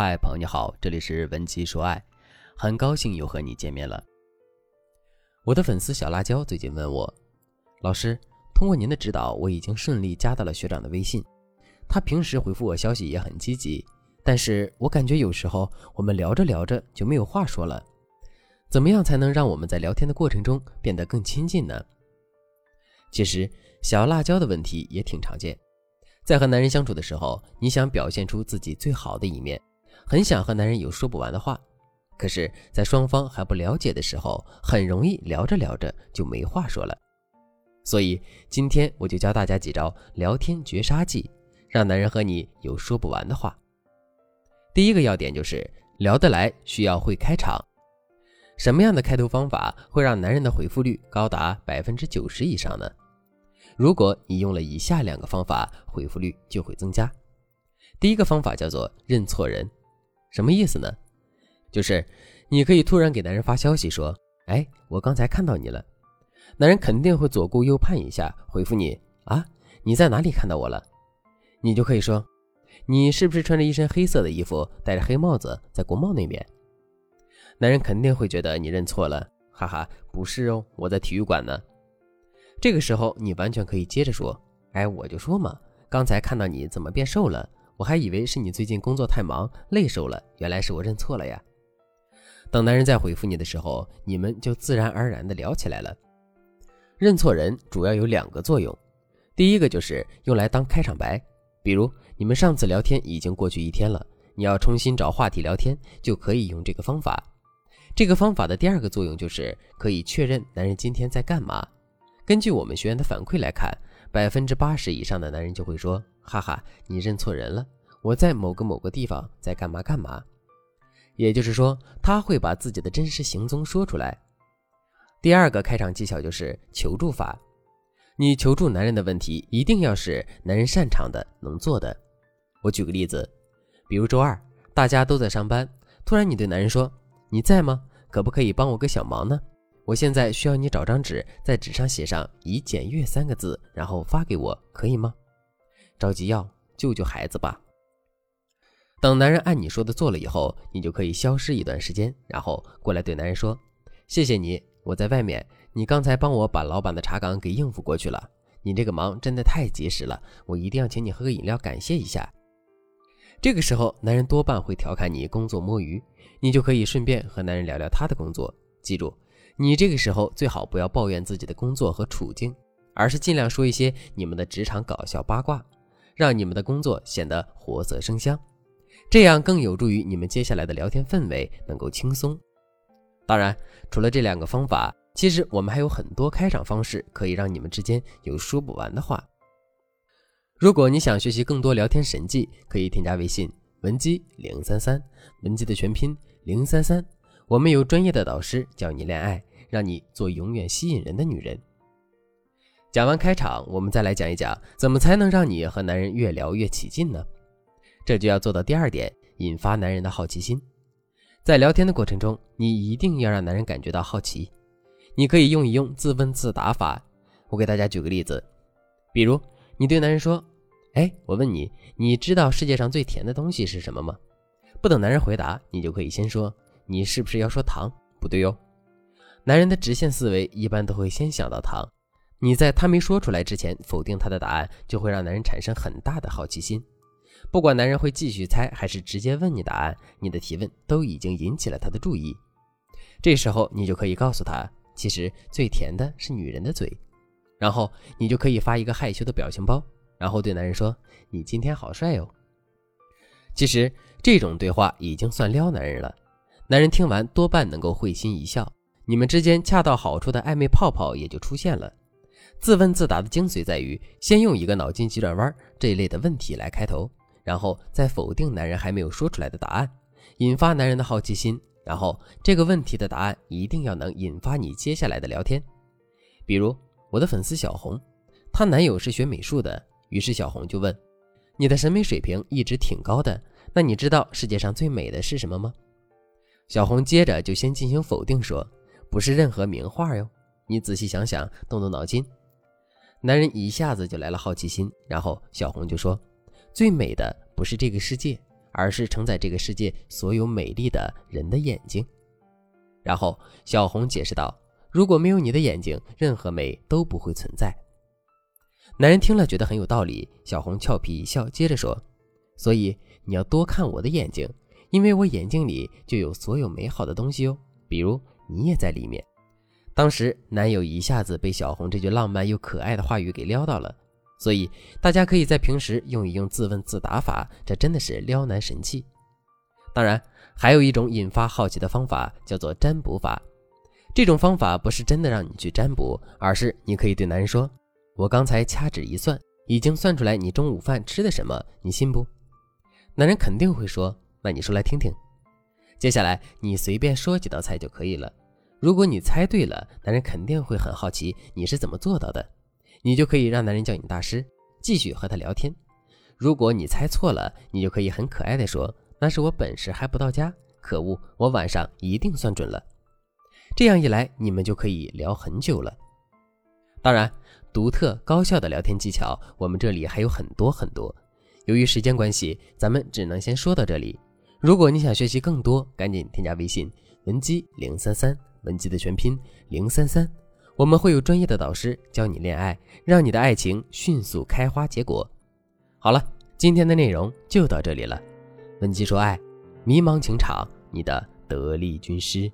嗨，朋友你好，这里是文姬说爱，很高兴又和你见面了。我的粉丝小辣椒最近问我，老师，通过您的指导，我已经顺利加到了学长的微信，他平时回复我消息也很积极，但是我感觉有时候我们聊着聊着就没有话说了，怎么样才能让我们在聊天的过程中变得更亲近呢？其实小辣椒的问题也挺常见，在和男人相处的时候，你想表现出自己最好的一面。很想和男人有说不完的话，可是，在双方还不了解的时候，很容易聊着聊着就没话说了。所以，今天我就教大家几招聊天绝杀技，让男人和你有说不完的话。第一个要点就是聊得来，需要会开场。什么样的开头方法会让男人的回复率高达百分之九十以上呢？如果你用了以下两个方法，回复率就会增加。第一个方法叫做认错人。什么意思呢？就是你可以突然给男人发消息说：“哎，我刚才看到你了。”男人肯定会左顾右盼一下，回复你：“啊，你在哪里看到我了？”你就可以说：“你是不是穿着一身黑色的衣服，戴着黑帽子，在国贸那边？”男人肯定会觉得你认错了，哈哈，不是哦，我在体育馆呢。这个时候你完全可以接着说：“哎，我就说嘛，刚才看到你怎么变瘦了。”我还以为是你最近工作太忙累瘦了，原来是我认错了呀。等男人再回复你的时候，你们就自然而然的聊起来了。认错人主要有两个作用，第一个就是用来当开场白，比如你们上次聊天已经过去一天了，你要重新找话题聊天，就可以用这个方法。这个方法的第二个作用就是可以确认男人今天在干嘛。根据我们学员的反馈来看，百分之八十以上的男人就会说。哈哈，你认错人了，我在某个某个地方在干嘛干嘛。也就是说，他会把自己的真实行踪说出来。第二个开场技巧就是求助法，你求助男人的问题一定要是男人擅长的、能做的。我举个例子，比如周二大家都在上班，突然你对男人说：“你在吗？可不可以帮我个小忙呢？我现在需要你找张纸，在纸上写上‘已检阅’三个字，然后发给我，可以吗？”着急要救救孩子吧。等男人按你说的做了以后，你就可以消失一段时间，然后过来对男人说：“谢谢你，我在外面。你刚才帮我把老板的查岗给应付过去了，你这个忙真的太及时了，我一定要请你喝个饮料感谢一下。”这个时候，男人多半会调侃你工作摸鱼，你就可以顺便和男人聊聊他的工作。记住，你这个时候最好不要抱怨自己的工作和处境，而是尽量说一些你们的职场搞笑八卦。让你们的工作显得活色生香，这样更有助于你们接下来的聊天氛围能够轻松。当然，除了这两个方法，其实我们还有很多开场方式可以让你们之间有说不完的话。如果你想学习更多聊天神技，可以添加微信文姬零三三，文姬的全拼零三三，我们有专业的导师教你恋爱，让你做永远吸引人的女人。讲完开场，我们再来讲一讲怎么才能让你和男人越聊越起劲呢？这就要做到第二点，引发男人的好奇心。在聊天的过程中，你一定要让男人感觉到好奇。你可以用一用自问自答法。我给大家举个例子，比如你对男人说：“哎，我问你，你知道世界上最甜的东西是什么吗？”不等男人回答，你就可以先说：“你是不是要说糖？”不对哟。男人的直线思维一般都会先想到糖。你在他没说出来之前否定他的答案，就会让男人产生很大的好奇心。不管男人会继续猜还是直接问你答案，你的提问都已经引起了他的注意。这时候你就可以告诉他，其实最甜的是女人的嘴。然后你就可以发一个害羞的表情包，然后对男人说：“你今天好帅哦。”其实这种对话已经算撩男人了。男人听完多半能够会心一笑，你们之间恰到好处的暧昧泡泡也就出现了。自问自答的精髓在于，先用一个脑筋急转弯这一类的问题来开头，然后再否定男人还没有说出来的答案，引发男人的好奇心。然后这个问题的答案一定要能引发你接下来的聊天。比如我的粉丝小红，她男友是学美术的，于是小红就问：“你的审美水平一直挺高的，那你知道世界上最美的是什么吗？”小红接着就先进行否定说：“不是任何名画哟，你仔细想想，动动脑筋。”男人一下子就来了好奇心，然后小红就说：“最美的不是这个世界，而是承载这个世界所有美丽的人的眼睛。然后小红解释道：“如果没有你的眼睛，任何美都不会存在。”男人听了觉得很有道理，小红俏皮一笑，接着说：“所以你要多看我的眼睛，因为我眼睛里就有所有美好的东西哦，比如你也在里面。”当时男友一下子被小红这句浪漫又可爱的话语给撩到了。所以大家可以在平时用一用自问自答法，这真的是撩男神器。当然，还有一种引发好奇的方法，叫做占卜法。这种方法不是真的让你去占卜，而是你可以对男人说：“我刚才掐指一算，已经算出来你中午饭吃的什么，你信不？”男人肯定会说：“那你说来听听。”接下来你随便说几道菜就可以了。如果你猜对了，男人肯定会很好奇你是怎么做到的。你就可以让男人叫你大师，继续和他聊天。如果你猜错了，你就可以很可爱的说：“那是我本事还不到家，可恶，我晚上一定算准了。”这样一来，你们就可以聊很久了。当然，独特高效的聊天技巧，我们这里还有很多很多。由于时间关系，咱们只能先说到这里。如果你想学习更多，赶紧添加微信文姬零三三，文姬的全拼零三三。我们会有专业的导师教你恋爱，让你的爱情迅速开花结果。好了，今天的内容就到这里了。文姬说爱，迷茫情场，你的得力军师。